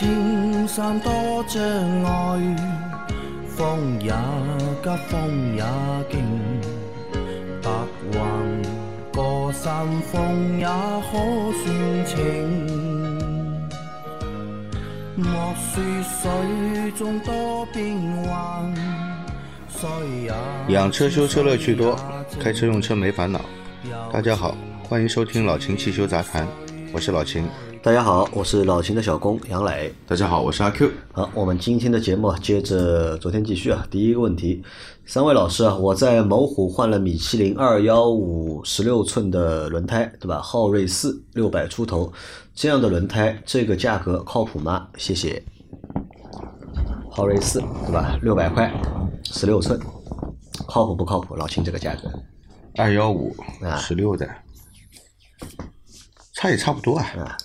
青山多障碍，风也急，风也劲，白云过山峰也可算情。莫说水中多变幻，养车修车乐趣多，开车用车没烦恼。大家好，欢迎收听老秦汽修杂谈，我是老秦。大家好，我是老秦的小工杨磊。大家好，我是阿 Q。好，我们今天的节目啊接着昨天继续啊。第一个问题，三位老师啊，我在某虎换了米其林二幺五十六寸的轮胎，对吧？昊锐四六百出头，这样的轮胎这个价格靠谱吗？谢谢。昊锐四对吧？六百块，十六寸，靠谱不靠谱？老秦这个价格二幺五啊十六的，差也差不多啊。啊，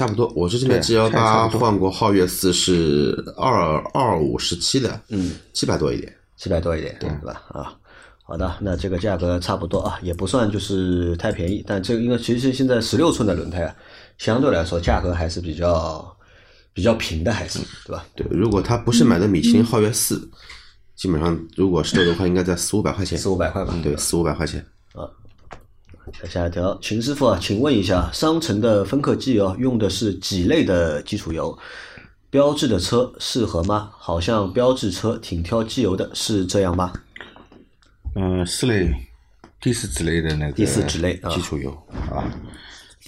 差不多，我是这边 G 幺差八换过皓月四是二二五十七的，嗯，七百多一点。七百多一点，对吧？啊，好的，那这个价格差不多啊，也不算就是太便宜，但这个因为其实现在十六寸的轮胎啊，相对来说价格还是比较比较平的，还是对吧？对，如果他不是买的米其林皓月四，基本上如果是这的话，应该在四五百块钱。四五百块吧。对，四五百块钱。再下一条，秦师傅啊，请问一下，商城的芬克机油用的是几类的基础油？标志的车适合吗？好像标志车挺挑机油的，是这样吗？嗯，四类、第四之类的那个第四之类啊基础油啊。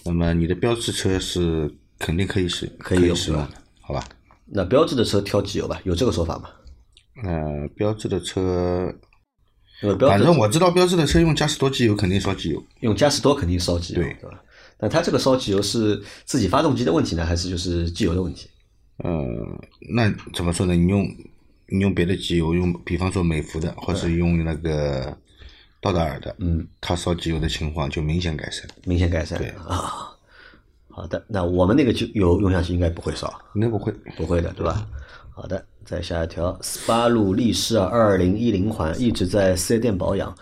那么你的标志车是肯定可以使可以使用的，好吧？那标志的车挑机油吧，有这个说法吗？呃，标志的车，因为反正我知道标志的车用嘉实多机油肯定烧机油，用嘉实多肯定烧机油，对对吧？那它这个烧机油是自己发动机的问题呢，还是就是机油的问题？呃，那怎么说呢？你用你用别的机油，用比方说美孚的，或是用那个道达尔的，嗯，它烧机油的情况就明显改善。明显改善对啊。好的，那我们那个就油用下去应该不会烧，应该不会。不会的，对吧？好的，再下一条，斯巴鲁力狮啊，二零一零款一直在四 S 店保养，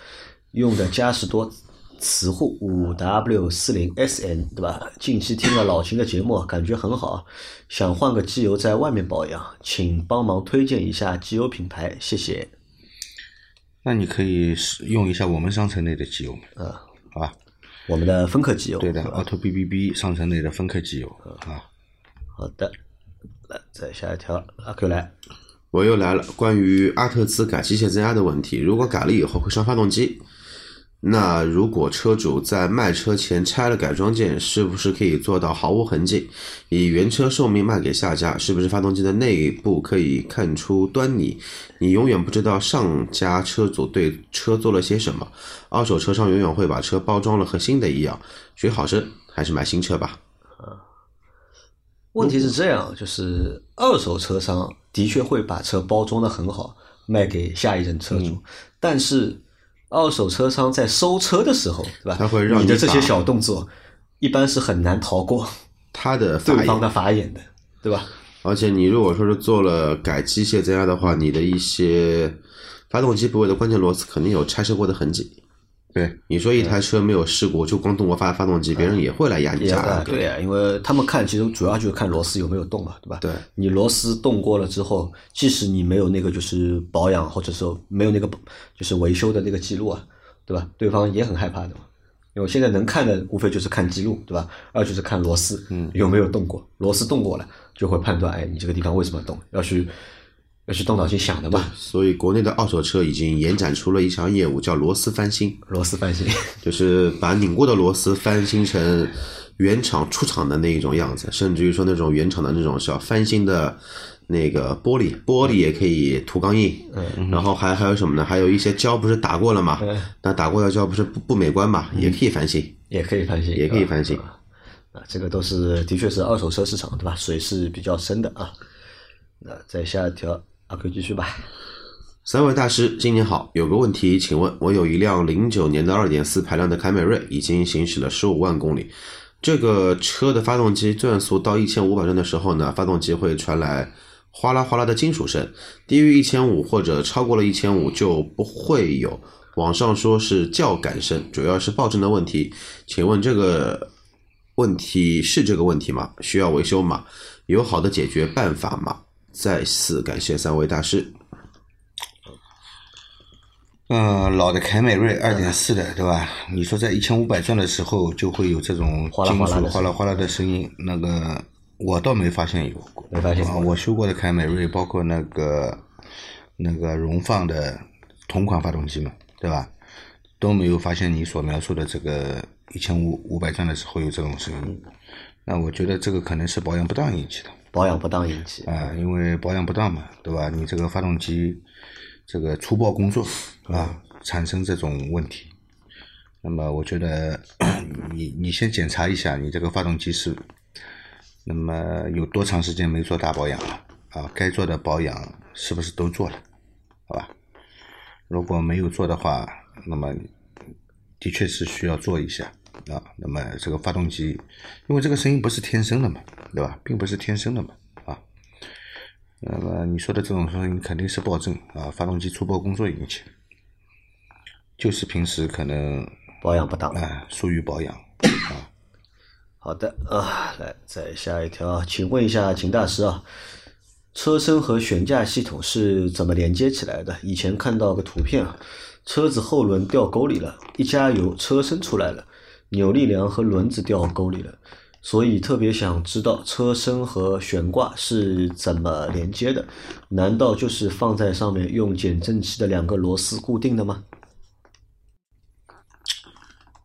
用的嘉实多磁护五 W 四零 SN，对吧？近期听了老秦的节目，感觉很好，想换个机油在外面保养，请帮忙推荐一下机油品牌，谢谢。那你可以使用一下我们商城内的机油，啊，好吧？我们的芬克机油，对的，Auto BBB 商城内的芬克机油啊。好的，来再下一条，阿 Q 来，我又来了，关于阿特兹改机械增压的问题，如果改了以后会伤发动机，那如果车主在卖车前拆了改装件，是不是可以做到毫无痕迹？以原车寿命卖给下家，是不是发动机的内部可以看出端倪？你永远不知道上家车主对车做了些什么。二手车商永远会把车包装了和新的一样，学好生还是买新车吧。问题是这样，就是二手车商的确会把车包装的很好，卖给下一任车主，嗯但是二手车商在收车的时候，对吧？他会让你你的这些小动作，一般是很难逃过他的对方的法眼的，对吧？而且你如果说是做了改机械增压的话，你的一些发动机部位的关键螺丝肯定有拆卸过的痕迹。对，你说一台车没有事故，就光动过发发动机，别人也会来压你也价啊，格。对啊，因为他们看其实主要就是看螺丝有没有动嘛，对吧？对，你螺丝动过了之后，即使你没有那个就是保养或者说没有那个就是维修的那个记录啊，对吧？对方也很害怕的嘛。因为现在能看的无非就是看记录，对吧？二就是看螺丝，嗯，有没有动过，螺丝动过了就会判断，哎，你这个地方为什么动，要去要去动脑筋想的嘛，所以国内的二手车已经延展出了一项业务，叫螺丝翻新，螺丝翻新，就是把拧过的螺丝翻新成原厂出厂的那一种样子，甚至于说那种原厂的那种小翻新的那个玻璃，玻璃也可以涂钢印，嗯然后还还有什么呢？还有一些胶不是打过了嘛？那打过的胶不是不不美观嘛？也可以翻新。也可以翻新，也可以翻新啊，这个都是的确是二手车市场对吧？水是比较深的啊。那再下一条，阿 Q 继续吧。三位大师，今年好，有个问题，请问我有一辆零九年的二点四排量的凯美瑞，已经行驶了十五万公里。这个车的发动机转速到一千五百转的时候呢，发动机会传来哗啦哗啦的金属声，低于一千五或者超过了一千五就不会有。网上说是叫感声，主要是爆震的问题。请问这个问题是这个问题吗？需要维修吗？有好的解决办法吗？再次感谢三位大师。嗯，老的凯美瑞二点四的，对吧？你说在一千五百转的时候就会有这种金属哗啦哗啦的声音，那个我倒没发现有过。没发现过啊我修过的凯美瑞，包括那个那个荣放的同款发动机嘛，对吧？都没有发现你所描述的这个一千五五百转的时候有这种声音。那我觉得这个可能是保养不当引起的。保养不当引起。啊，因为保养不当嘛，对吧？你这个发动机这个粗暴工作啊，产生这种问题。那么我觉得你你先检查一下你这个发动机是，那么有多长时间没做大保养了啊？该做的保养是不是都做了？好吧？如果没有做的话，那么的确是需要做一下啊。那么这个发动机，因为这个声音不是天生的嘛，对吧？并不是天生的嘛，啊。那么你说的这种声音肯定是暴震啊，发动机粗暴工作引起的，就是平时可能保养不当。啊疏于保养啊。好的啊，来再下一条啊，请问一下秦大师啊，车身和悬架系统是怎么连接起来的？以前看到个图片啊，车子后轮掉沟里了，一加油车身出来了，扭力梁和轮子掉沟里了，所以特别想知道车身和悬挂是怎么连接的？难道就是放在上面用减震器的两个螺丝固定的吗？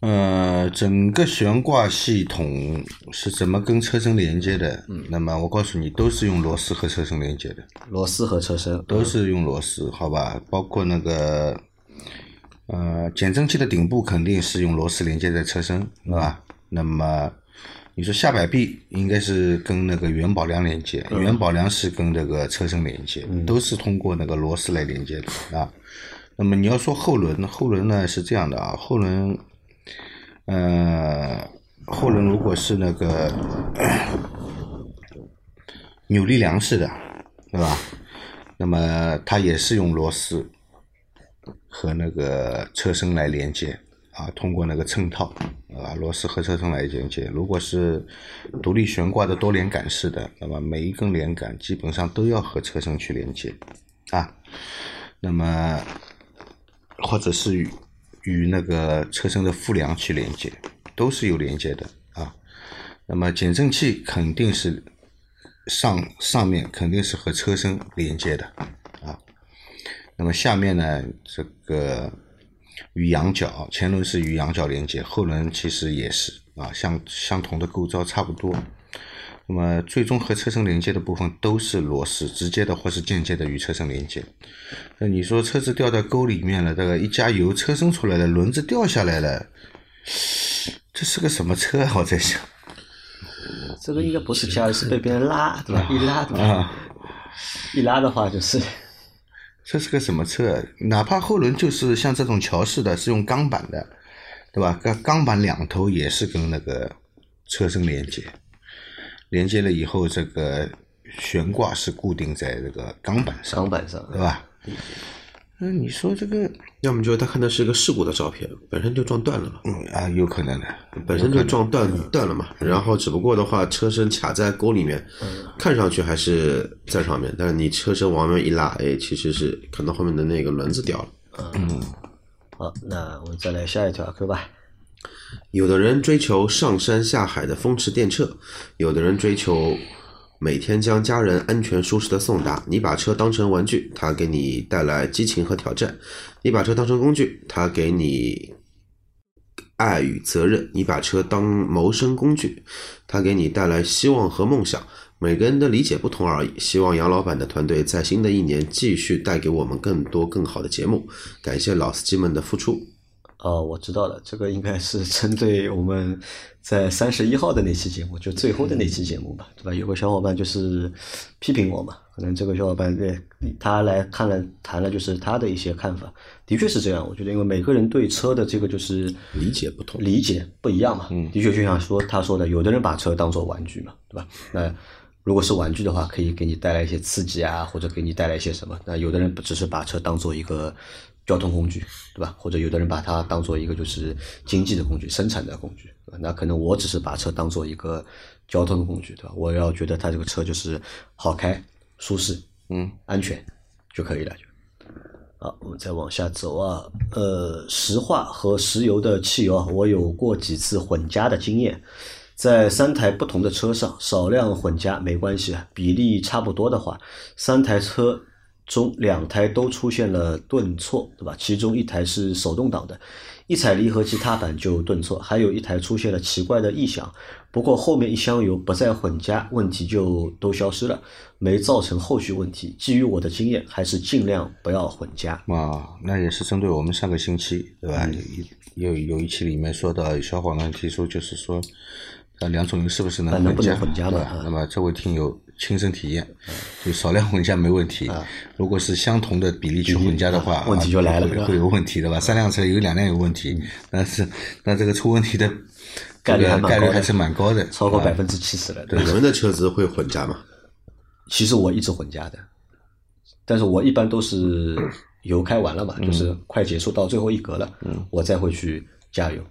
呃，整个悬挂系统是怎么跟车身连接的？嗯，那么我告诉你，都是用螺丝和车身连接的。螺丝和车身都是用螺丝，好吧？包括那个呃减震器的顶部肯定是用螺丝连接在车身，是吧？那么你说下摆臂应该是跟那个元宝梁连接，元宝梁是跟这个车身连接，都是通过那个螺丝来连接的啊。那么你要说后轮，后轮呢是这样的啊，后轮，呃，后轮如果是那个 扭力梁式的，对吧？那么它也是用螺丝和那个车身来连接啊，通过那个衬套啊，螺丝和车身来连接。如果是独立悬挂的多连杆式的，那么每一根连杆基本上都要和车身去连接啊。那么或者是与与那个车身的副梁去连接，都是有连接的啊。那么减震器肯定是上上面肯定是和车身连接的。那么下面呢，这个与羊角，前轮是与羊角连接，后轮其实也是啊，相相同的构造差不多。那么最终和车身连接的部分都是螺丝，直接的或是间接的与车身连接。那你说车子掉到沟里面了，这个一加油，车身出来了，轮子掉下来了，这是个什么车啊？我在想。这个应该不是加油，是被别人拉，对吧？一拉，对吧？啊，一拉的话就是这是个什么车？哪怕后轮就是像这种桥式的，是用钢板的，对吧？钢钢板两头也是跟那个车身连接，连接了以后，这个悬挂是固定在这个钢板上，钢板上，对吧？那你说这个，要么就是他看的是一个事故的照片，本身就撞断了嘛，嗯啊，有可能的，本身就撞断断了嘛。然后只不过的话，车身卡在沟里面，看上去还是在上面，但是你车身往外面一拉，哎，其实是可能后面的那个轮子掉了。嗯好，那我们再来下一条 Q 吧。有的人追求上山下海的风驰电掣，有的人追求每天将家人安全舒适的送达。你把车当成玩具，它给你带来激情和挑战；你把车当成工具，它给你爱与责任；你把车当谋生工具，它给你带来希望和梦想。每个人的理解不同而已。希望杨老板的团队在新的一年继续带给我们更多更好的节目。感谢老司机们的付出。哦，我知道了，这个应该是针对我们在三十一号的那期节目，就最后的那期节目吧，对吧？有个小伙伴就是批评我嘛，可能这个小伙伴对他来看了谈了，就是他的一些看法，的确是这样。我觉得，因为每个人对车的这个就是理解不同理解不一样嘛。的确，就像说他说的，有的人把车当做玩具嘛，对吧？那如果是玩具的话，可以给你带来一些刺激啊，或者给你带来一些什么。那有的人不只是把车当做一个交通工具，对吧？或者有的人把它当做一个就是经济的工具、生产的工具。对吧那可能我只是把车当做一个交通工具，对吧？我要觉得它这个车就是好开、舒适、嗯安全就可以了。好，我们再往下走啊。呃，石化和石油的汽油啊，我有过几次混加的经验，在三台不同的车上少量混加没关系啊，比例差不多的话，三台车中两台都出现了顿挫，对吧？其中一台是手动挡的，一踩离合器踏板就顿挫，还有一台出现了奇怪的异响。不过后面一箱油不再混加，问题就都消失了，没造成后续问题。基于我的经验，还是尽量不要混加。啊，那也是针对我们上个星期，对吧？有有有一期里面说到小伙伴提出，就是说，呃，两种油是不是能不？能混加嘛啊？对吧那么这位听友亲身体验，就少量混加没问题。如果是相同的比例去混加的话，啊问题就来了会会有问题的吧？三辆车有两辆有问题，但是那这个出问题的概率概率还是蛮高的，超过百分之七十了。你们的车子会混加吗？其实我一直混加的，但是我一般都是油开完了嘛，就是快结束到最后一格了，我再会去加油，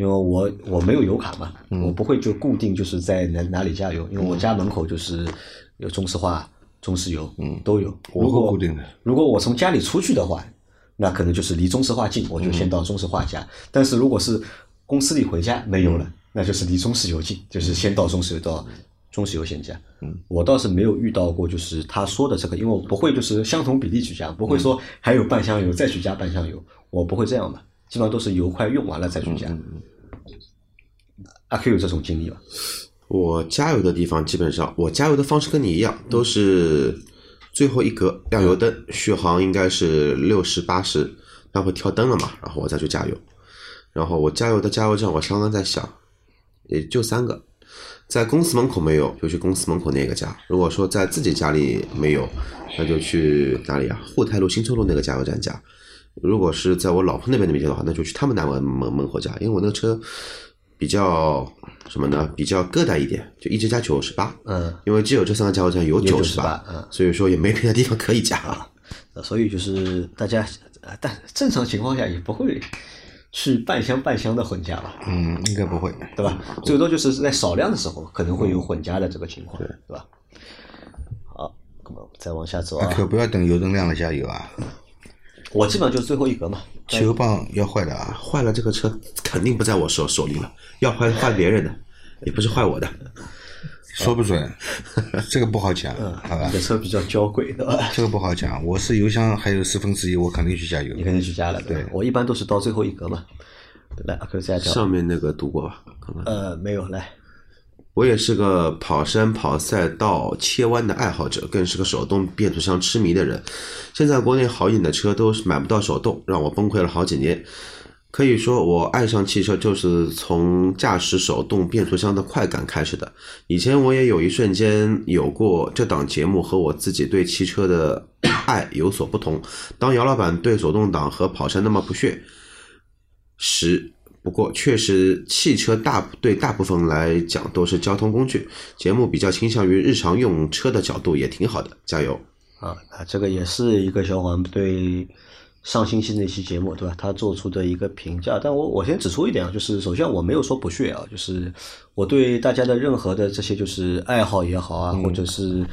因为我我没有油卡嘛，我不会就固定就是在哪哪里加油，因为我家门口就是有中石化、中石油，嗯，都有。我如果固定的如果我从家里出去的话，那可能就是离中石化近，我就先到中石化加。但是如果是公司里回家没油了，那就是离中石油近，就是先到中石油到中石油先加。嗯，我倒是没有遇到过，就是他说的这个，因为我不会就是相同比例去加，不会说还有半箱油再去加半箱油，我不会这样的，基本上都是油快用完了再去加。阿 Q 有这种经历吧？我加油的地方基本上，我加油的方式跟你一样，都是最后一格亮油灯，续航应该是六十八十，它会跳灯了嘛，然后我再去加油。然后我加油的加油站，我刚刚在想，也就三个，在公司门口没有，就去公司门口那个加。如果说在自己家里没有，那就去哪里啊？沪太路、新洲路那个加油站加。如果是在我老婆那边那边加的话，那就去他们那门门门口加，因为我那个车比较什么呢？比较个大一点，就一直加九十八。嗯，因为只有这三个加油站有有九十98嗯所以说也没别的地方可以加。呃所以就是大家，呃但正常情况下也不会去半箱半箱的混加吧？嗯，应该不会。对吧？最多就是在少量的时候可能会有混加的这个情况，对吧？好，那么再往下走啊，可不要等油灯亮了加油啊！我基本上就是最后一格嘛。汽油棒要坏的啊！坏了，这个车肯定不在我手手里了，要坏坏别人的，也不是坏我的。说不准，这个不好讲，嗯好吧你？的车比较娇贵，对吧？这个不好讲。我是油箱还有四分之一，我肯定去加油你。肯定去加了，对？我一般都是到最后一格嘛。来，阿 Q 再讲，上面那个读过吧？可能。呃，没有，来，我也是个跑山、跑赛道、切弯的爱好者，更是个手动变速箱痴迷的人。现在国内好一点的车都是买不到手动，让我崩溃了好几年。可以说，我爱上汽车就是从驾驶手动变速箱的快感开始的。以前我也有一瞬间有过这档节目和我自己对汽车的爱有所不同。当姚老板对手动挡和跑山那么不屑时，不过确实汽车大对大部分来讲都是交通工具。节目比较倾向于日常用车的角度，也挺好的，加油！啊，啊，这个也是一个小伙伴对上星期那期节目，对吧？他做出的一个评价。但我我先指出一点啊，就是首先我没有说不屑啊，就是我对大家的任何的这些就是爱好也好啊，或者是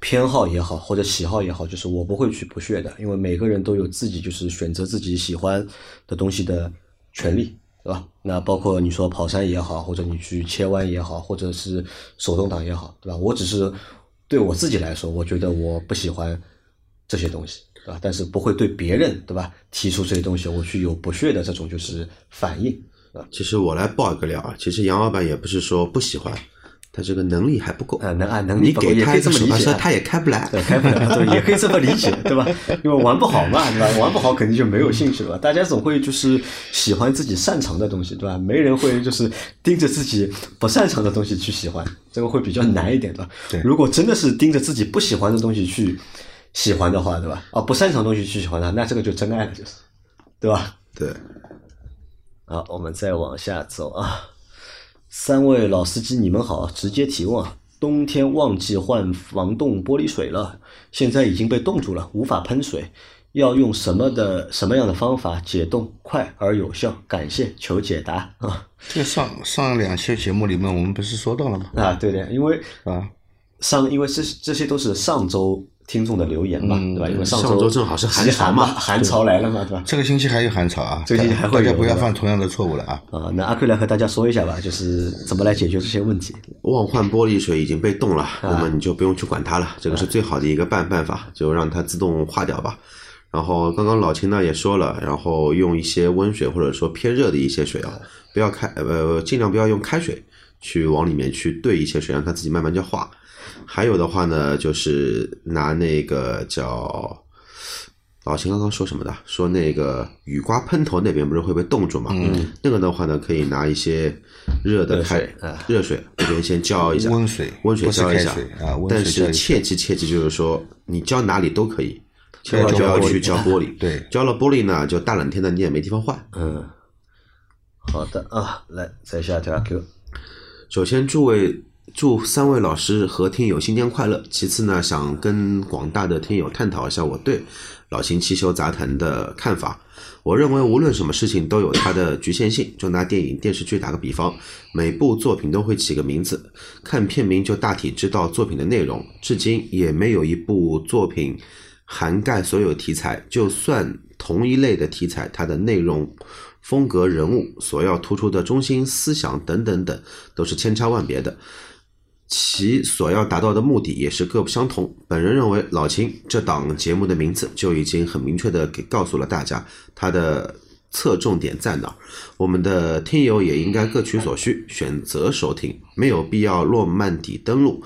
偏好也好，或者喜好也好，就是我不会去不屑的，因为每个人都有自己就是选择自己喜欢的东西的权利。对吧？那包括你说跑山也好，或者你去切弯也好，或者是手动挡也好，对吧？我只是对我自己来说，我觉得我不喜欢这些东西，对吧？但是不会对别人，对吧？提出这些东西，我去有不屑的这种就是反应，啊？其实我来爆一个料啊，其实杨老板也不是说不喜欢，他这个能力还不够。啊，能啊，能力你不够也可以给他这么理解啊，手刹车他也开不来。对，开不来，对，也可以这么理解，对吧？因为玩不好嘛，对吧？玩不好肯定就没有兴趣了吧？大家总会就是喜欢自己擅长的东西，对吧？没人会就是盯着自己不擅长的东西去喜欢，这个会比较难一点，对吧？对如果真的是盯着自己不喜欢的东西去喜欢的话，对吧？啊，不擅长的东西去喜欢它，那这个就真爱了，就是，对吧？对，好，我们再往下走啊。三位老司机，你们好，直接提问啊。冬天忘记换防冻玻璃水了，现在已经被冻住了，无法喷水。要用什么的什么样的方法解冻快而有效？感谢，求解答啊！这个上上两期节目里面我们不是说到了吗？啊，对的，因为啊，上因为这这些都是上周听众的留言嘛，嗯对吧？因为上上周正好是寒潮嘛嘛，寒潮来了嘛，对吧？这个星期还有寒潮啊，这个星期还会有大家不要犯同样的错误了啊！啊，那阿 Q 来和大家说一下吧，就是怎么来解决这些问题。忘换玻璃水已经被冻了，那么你就不用去管它了，这个是最好的一个办办法，就让它自动化掉吧。然后刚刚老秦呢也说了，然后用一些温水或者说偏热的一些水啊，不要开呃尽量不要用开水去往里面去兑一些水，让它自己慢慢就化。还有的话呢，就是拿那个叫老秦刚刚说什么的？说那个雨刮喷头那边不是会被冻住嘛？嗯，那个的话呢，可以拿一些热的开热水啊热水这边先浇一下，温水温水浇一下但是切记切记，就是说你浇哪里都可以，千万不要去浇玻璃。对浇了玻璃呢，就大冷天的你也没地方换。嗯，好的啊，来再下一条。首先，诸位祝三位老师和听友新年快乐。其次呢，想跟广大的听友探讨一下我对老秦汽修杂谈的看法。我认为无论什么事情都有它的局限性。就拿电影、电视剧打个比方，每部作品都会起个名字，看片名就大体知道作品的内容。至今也没有一部作品涵盖所有题材，就算同一类的题材，它的内容、风格、人物所要突出的中心思想等等等，都是千差万别的。其所要达到的目的也是各不相同。本人认为，老秦这档节目的名字就已经很明确的给告诉了大家，它的侧重点在哪儿。我们的听友也应该各取所需，选择收听，没有必要诺曼底登陆，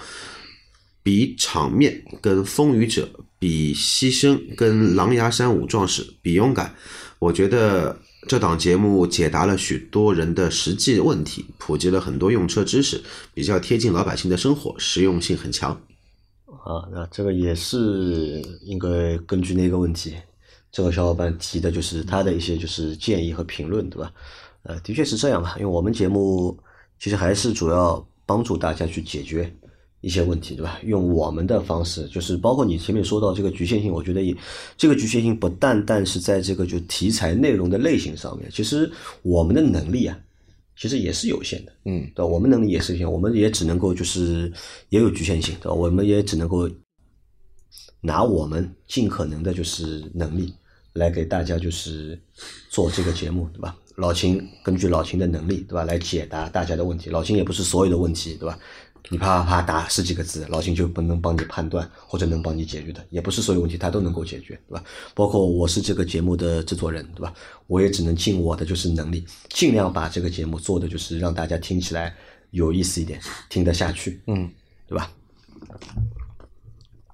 比场面跟风雨者，比牺牲跟狼牙山五壮士，比勇敢。我觉得这档节目解答了许多人的实际问题，普及了很多用车知识，比较贴近老百姓的生活，实用性很强。啊，那这个也是应该根据那个问题，这个小伙伴提的就是他的一些就是建议和评论，对吧？呃，的确是这样吧，因为我们节目其实还是主要帮助大家去解决一些问题，对吧？用我们的方式，就是包括你前面说到这个局限性，我觉得也这个局限性不单单是在这个就题材内容的类型上面，其实我们的能力啊，其实也是有限的。嗯，对吧？我们能力也是有限，我们也只能够就是也有局限性，对吧？我们也只能够拿我们尽可能的就是能力来给大家就是做这个节目，对吧？老秦根据老秦的能力，对吧，来解答大家的问题。老秦也不是所有的问题，对吧？你啪啪啪打十几个字，老秦就不能帮你判断或者能帮你解决的，也不是所有问题他都能够解决，对吧？包括我是这个节目的制作人，对吧？我也只能尽我的就是能力，尽量把这个节目做的就是让大家听起来有意思一点，听得下去，嗯，对吧？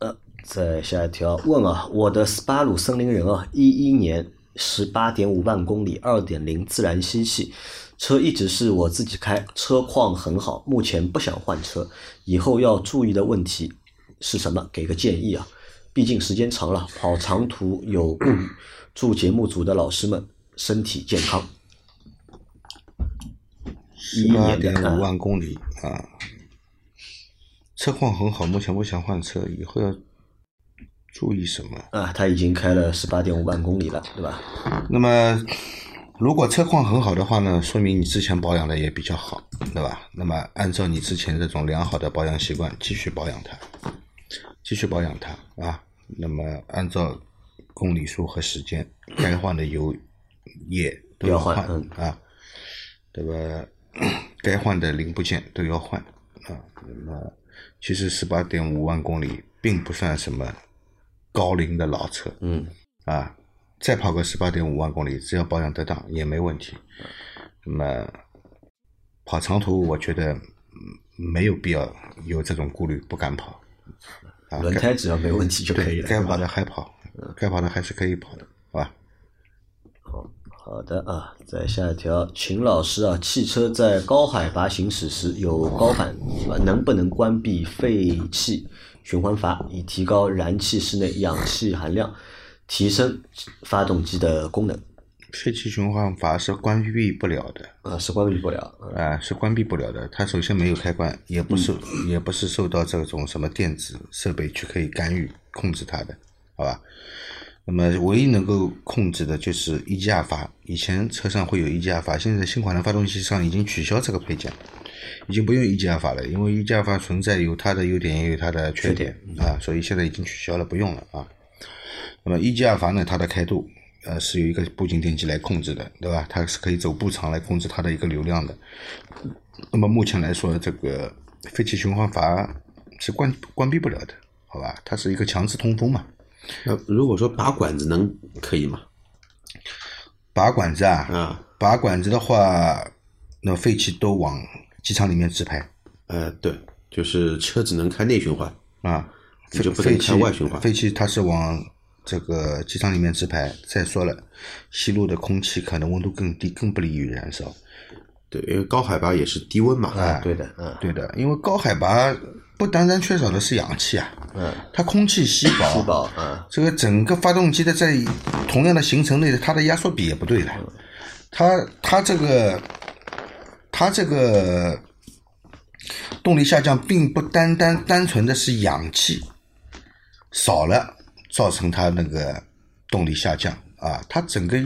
呃，再下一条问啊，我的斯巴鲁森林人啊，一一年十八点五万公里，二点零自然吸气，车一直是我自己开，车况很好，目前不想换车，以后要注意的问题是什么？给个建议啊！毕竟时间长了，跑长途有顾虑。祝节目组的老师们身体健康。一一八点五万公里啊，车况很好，目前不想换车，以后要注意什么？啊，他已经开了十八点五万公里了，对吧？那么，如果车况很好的话呢，说明你之前保养的也比较好，对吧？那么按照你之前这种良好的保养习惯，继续保养它，继续保养它啊。那么按照公里数和时间，该换的油液都要换啊，对吧？该换的零部件都要换啊。那么其实十八点五万公里并不算什么高龄的老车，嗯，啊，再跑个十八点五万公里，只要保养得当也没问题。那么跑长途，我觉得嗯没有必要有这种顾虑，不敢跑。啊，轮胎只要没问题就可以，了。该跑的还跑，该跑的还是可以跑的，好吧？好好的啊，再下一条，秦老师啊，汽车在高海拔行驶时有高反，能不能关闭废气循环阀，以提高燃气室内氧气含量，提升发动机的功能？废气循环阀是关闭不了的，呃，是关闭不了。嗯啊、是关闭不了的。它首先没有开关，也不是、嗯也不是受到这种什么电子设备去可以干预控制它的，好吧？那么唯一能够控制的就是一气压阀，以前车上会有一气压阀，现在新款的发动机上已经取消这个配件，已经不用一气压阀了，因为一气压阀存在有它的优点也有它的缺点啊，所以现在已经取消了，不用了啊。那么一级二阀呢，它的开度呃是由一个步进电机来控制的，对吧？它是可以走步长来控制它的一个流量的。那么目前来说，这个废气循环阀是关关闭不了的，好吧？它是一个强制通风嘛。那如果说拔管子能可以吗？拔管子啊，啊，拔管子的话，那废气都往机舱里面直排呃，对，就是车只能开内循环，啊，你就不能废气开外循环废气它是往这个机舱里面直排。再说了，吸入的空气可能温度更低，更不利于燃烧。对，因为高海拔也是低温嘛，啊，对的，嗯，对的，因为高海拔不单单缺少的是氧气啊，嗯，它空气稀薄，稀薄，嗯，这个整个发动机的在同样的行程内的它的压缩比也不对的，它它这个它这个动力下降，并不单单单纯的是氧气少了造成它那个动力下降。啊，它整个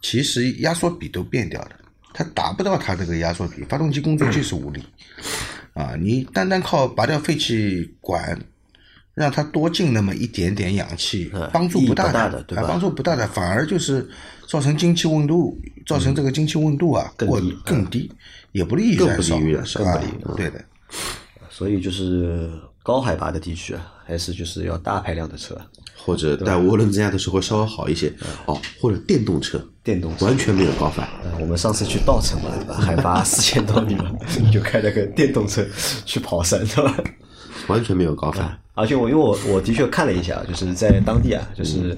其实压缩比都变掉了，它达不到它这个压缩比，发动机工作就是无力。啊，你单单靠拔掉废气管。让它多进那么一点点氧气嗯，帮助不大大的对吧？啊帮助不大的，反而就是造成进气温度，造成这个进气温度啊过更低更低，也不利于燃烧，于对的，所以就是高海拔的地区啊，还是就是要大排量的车，或者带涡轮增压的时候稍微好一些哦，或者电动车，电动车。完全没有高反。呃我们上次去稻城嘛，对吧？海拔 四千多米嘛，你就开了个电动车去跑山，对吧？完全没有高反。而且我因为我我的确看了一下，就是在当地啊，就是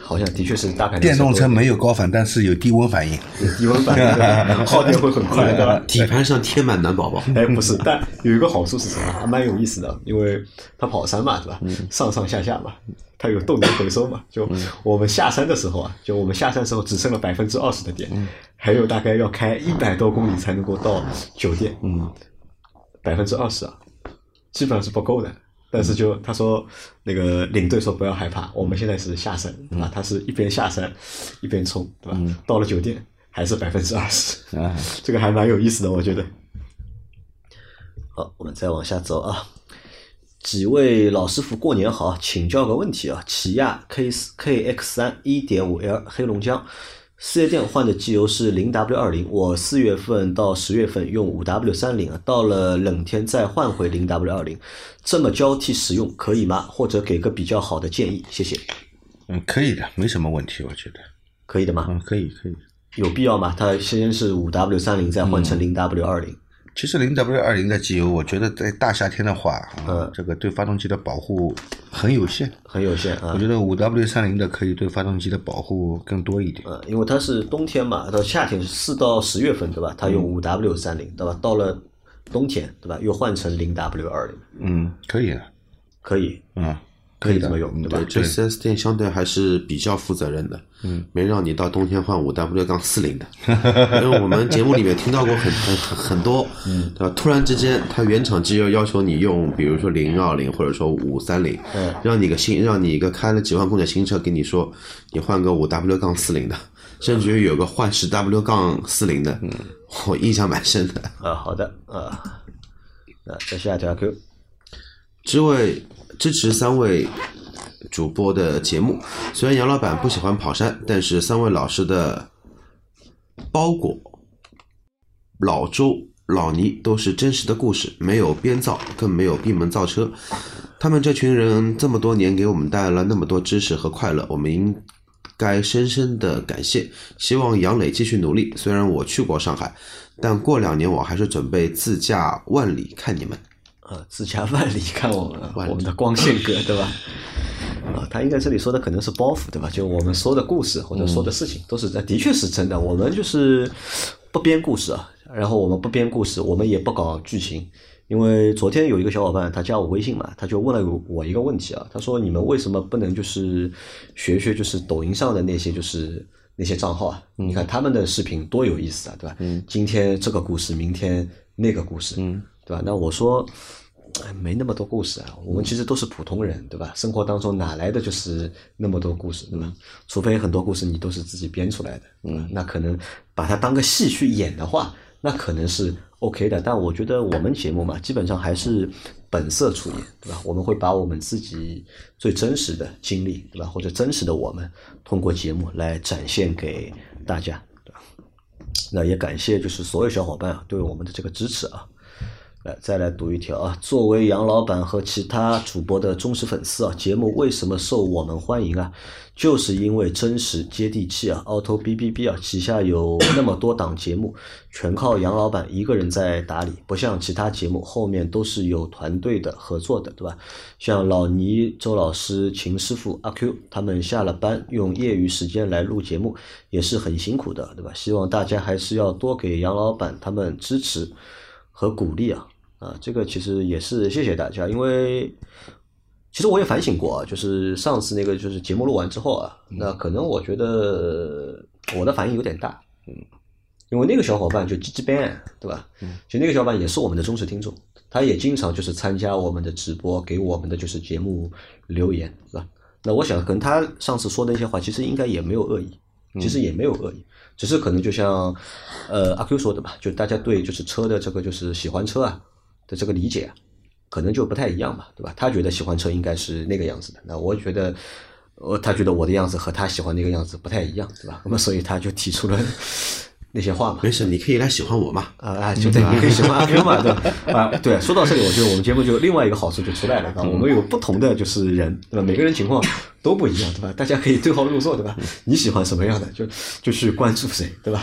好像的确是大概电动车没有高反，但是有低温反应。低温反应，对 耗电会很快，对吧？底盘上贴满暖宝宝，哎，不是，但有一个好处是什么？还蛮有意思的，因为它跑山嘛，对吧？上上下下嘛，它有动能回收嘛。就我们下山的时候啊，就我们下山的时候只剩了百分之二十的电，还有大概要开一百多公里才能够到酒店。嗯，百分之二十啊，基本上是不够的。但是就他说那个领队说不要害怕，我们现在是下山，对吧？他是一边下山一边冲，对吧？到了酒店还是百分之二十，这个还蛮有意思的，我觉得。好，我们再往下走啊。几位老师傅过年好，请教个问题啊。起亚 K K X 三一点五 L 黑龙江四 S 店换的机油是零 W 二零，我四月份到十月份用五 W 三零啊，到了冷天再换回零 W 二零，这么交替使用可以吗？或者给个比较好的建议，谢谢。嗯，可以的，没什么问题，我觉得。可以的吗？嗯，可以，可以。有必要吗？它先是五 W 三零，再换成零 W 二零。其实零 W 二零的机油，我觉得在大夏天的话，啊嗯，这个对发动机的保护很有限。很有限啊我。觉得五 W 三零的可以对发动机的保护更多一点。呃，因为它是冬天嘛，到夏天四到十月份，对吧？它用五 W 三零，对吧？到了冬天，对吧？又换成零 W 二零，嗯，可以的，可以，嗯，可以的这么用，对吧，？这四 S 店相对还是比较负责任的，嗯，没让你到冬天换五 W 杠四零的，因为我们节目里面听到过很很很很多，嗯，对吧？突然之间，它原厂机油要求你用，比如说零二零或者说五三零，嗯，让你个新，让你一个开了几万公里的新车，给你说你换个五 W 杠四零的，甚至于有个换十 W 杠四零的，嗯，我印象蛮深的。啊，好的，啊，那再下一条 Q，这位支持三位主播的节目。虽然杨老板不喜欢跑山，但是三位老师的包裹、老周、老倪都是真实的故事，没有编造，更没有闭门造车。他们这群人这么多年给我们带来了那么多知识和快乐，我们应该深深的感谢。希望杨磊继续努力。虽然我去过上海，但过两年我还是准备自驾万里看你们。啊，自家万里看我们，我们的光线哥，对吧？啊，他应该这里说的可能是包袱，对吧？就我们说的故事或者说的事情，都是在，的确是真的。我们就是不编故事啊，然后我们不编故事，我们也不搞剧情。因为昨天有一个小伙伴他加我微信嘛，他就问了我一个问题啊，他说你们为什么不能就是学学就是抖音上的那些就是那些账号啊，你看他们的视频多有意思啊，对吧？嗯今天这个故事，明天那个故事，嗯，对吧？那我说。哎没那么多故事啊，我们其实都是普通人，对吧？生活当中哪来的就是那么多故事，对吧？除非很多故事你都是自己编出来的，嗯，那可能把它当个戏去演的话，那可能是 OK 的。但我觉得我们节目嘛，基本上还是本色出演，对吧？我们会把我们自己最真实的经历，对吧？或者真实的我们，通过节目来展现给大家，对吧？那也感谢就是所有小伙伴啊对我们的这个支持啊。来，再来读一条啊！作为杨老板和其他主播的忠实粉丝啊，节目为什么受我们欢迎啊？就是因为真实接地气啊！Auto B B B 啊，旗下有那么多档节目，全靠杨老板一个人在打理，不像其他节目后面都是有团队的合作的，对吧？像老倪、周老师、秦师傅、阿 Q 他们下了班用业余时间来录节目，也是很辛苦的，对吧？希望大家还是要多给杨老板他们支持和鼓励啊！啊，这个其实也是谢谢大家，因为其实我也反省过啊，就是上次那个就是节目录完之后啊，那可能我觉得我的反应有点大，嗯，因为那个小伙伴就鸡鸡 ban 对吧？嗯，其实那个小伙伴也是我们的忠实听众，他也经常就是参加我们的直播，给我们的就是节目留言，是吧？那我想可能他上次说的一些话，其实应该也没有恶意，其实也没有恶意，只是可能就像呃阿 Q 说的吧，就大家对就是车的这个就是喜欢车啊。的这个理解啊，可能就不太一样嘛，对吧？他觉得喜欢车应该是那个样子的，那我觉得，呃，他觉得我的样子和他喜欢那个样子不太一样，对吧？那么所以他就提出了 那些话嘛。没事，你可以来喜欢我嘛。啊啊，就对，你可以喜欢阿 Q 嘛，对吧？啊，对，说到这里，我觉得我们节目就另外一个好处就出来了，对吧，我们有不同的就是人，对吧？每个人情况都不一样，对吧？大家可以对号入座，对吧？你喜欢什么样的，就就去关注谁，对吧？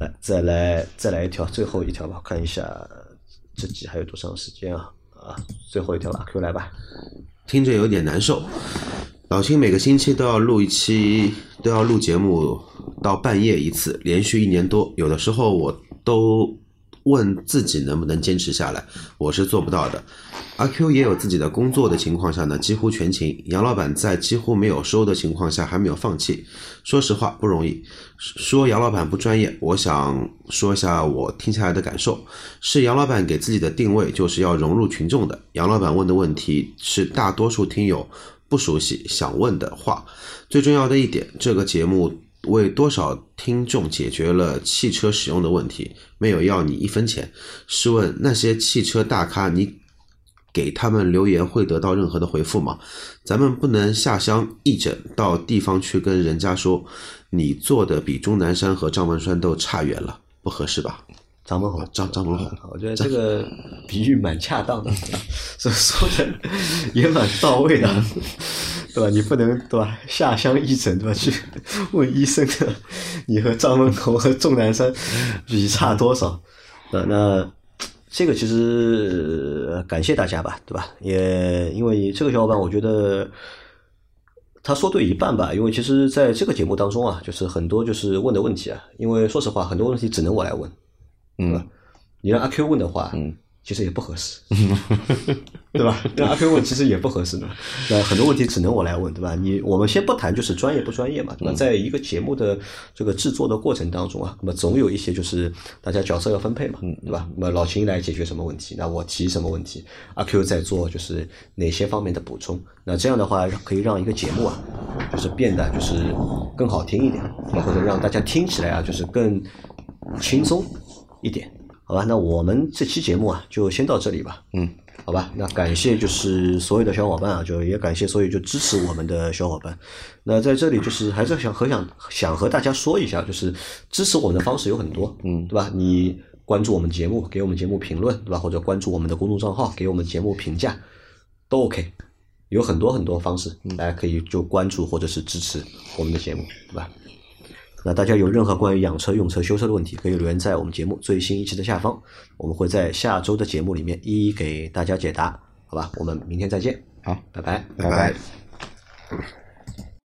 来，再来再来一条，最后一条吧，看一下。这集还有多长时间啊？啊，最后一条了 Q 来吧。听着有点难受。老秦每个星期都要录一期，都要录节目到半夜一次，连续一年多。有的时候我都问自己能不能坚持下来，我是做不到的。阿 Q 也有自己的工作的情况下呢，几乎全勤。杨老板在几乎没有收的情况下还没有放弃，说实话不容易。说杨老板不专业，我想说一下我听下来的感受，是杨老板给自己的定位就是要融入群众的。杨老板问的问题是大多数听友不熟悉想问的话。最重要的一点，这个节目为多少听众解决了汽车使用的问题，没有要你一分钱。试问那些汽车大咖，你？给他们留言会得到任何的回复吗？咱们不能下乡义诊到地方去跟人家说，你做的比钟南山和张文栓都差远了，不合适吧？张文宏，张张文宏，我觉得这个比喻蛮恰当的，这说的也蛮到位的，对吧？你不能对吧？下乡义诊对吧？去问医生的，你和张文宏和钟南山比差多少？那那。这个其实感谢大家吧，对吧？也因为这个小伙伴，我觉得他说对一半吧。因为其实在这个节目当中啊，就是很多就是问的问题啊，因为说实话，很多问题只能我来问，嗯？你让阿 Q 问的话，嗯。其实也不合适，对吧？那阿 Q 问其实也不合适呢。那很多问题只能我来问，对吧？你我们先不谈就是专业不专业嘛，对吧？在一个节目的这个制作的过程当中啊，那么总有一些就是大家角色要分配嘛，对吧？那么老秦来解决什么问题，那我提什么问题，阿 Q 在做就是哪些方面的补充。那这样的话可以让一个节目啊，就是变得就是更好听一点，或者让大家听起来啊就是更轻松一点。好吧，那我们这期节目啊，就先到这里吧。嗯，好吧，那感谢就是所有的小伙伴啊，就也感谢所有就支持我们的小伙伴。那在这里就是还是想和想想和大家说一下，就是支持我们的方式有很多，嗯，对吧？你关注我们节目，给我们节目评论，对吧？或者关注我们的公众账号，给我们节目评价，都 OK。有很多很多方式，大家可以就关注或者是支持我们的节目，对吧？那大家有任何关于养车、用车、修车的问题，可以留言在我们节目最新一期的下方，我们会在下周的节目里面一一给大家解答，好吧？我们明天再见，好，拜拜，拜拜。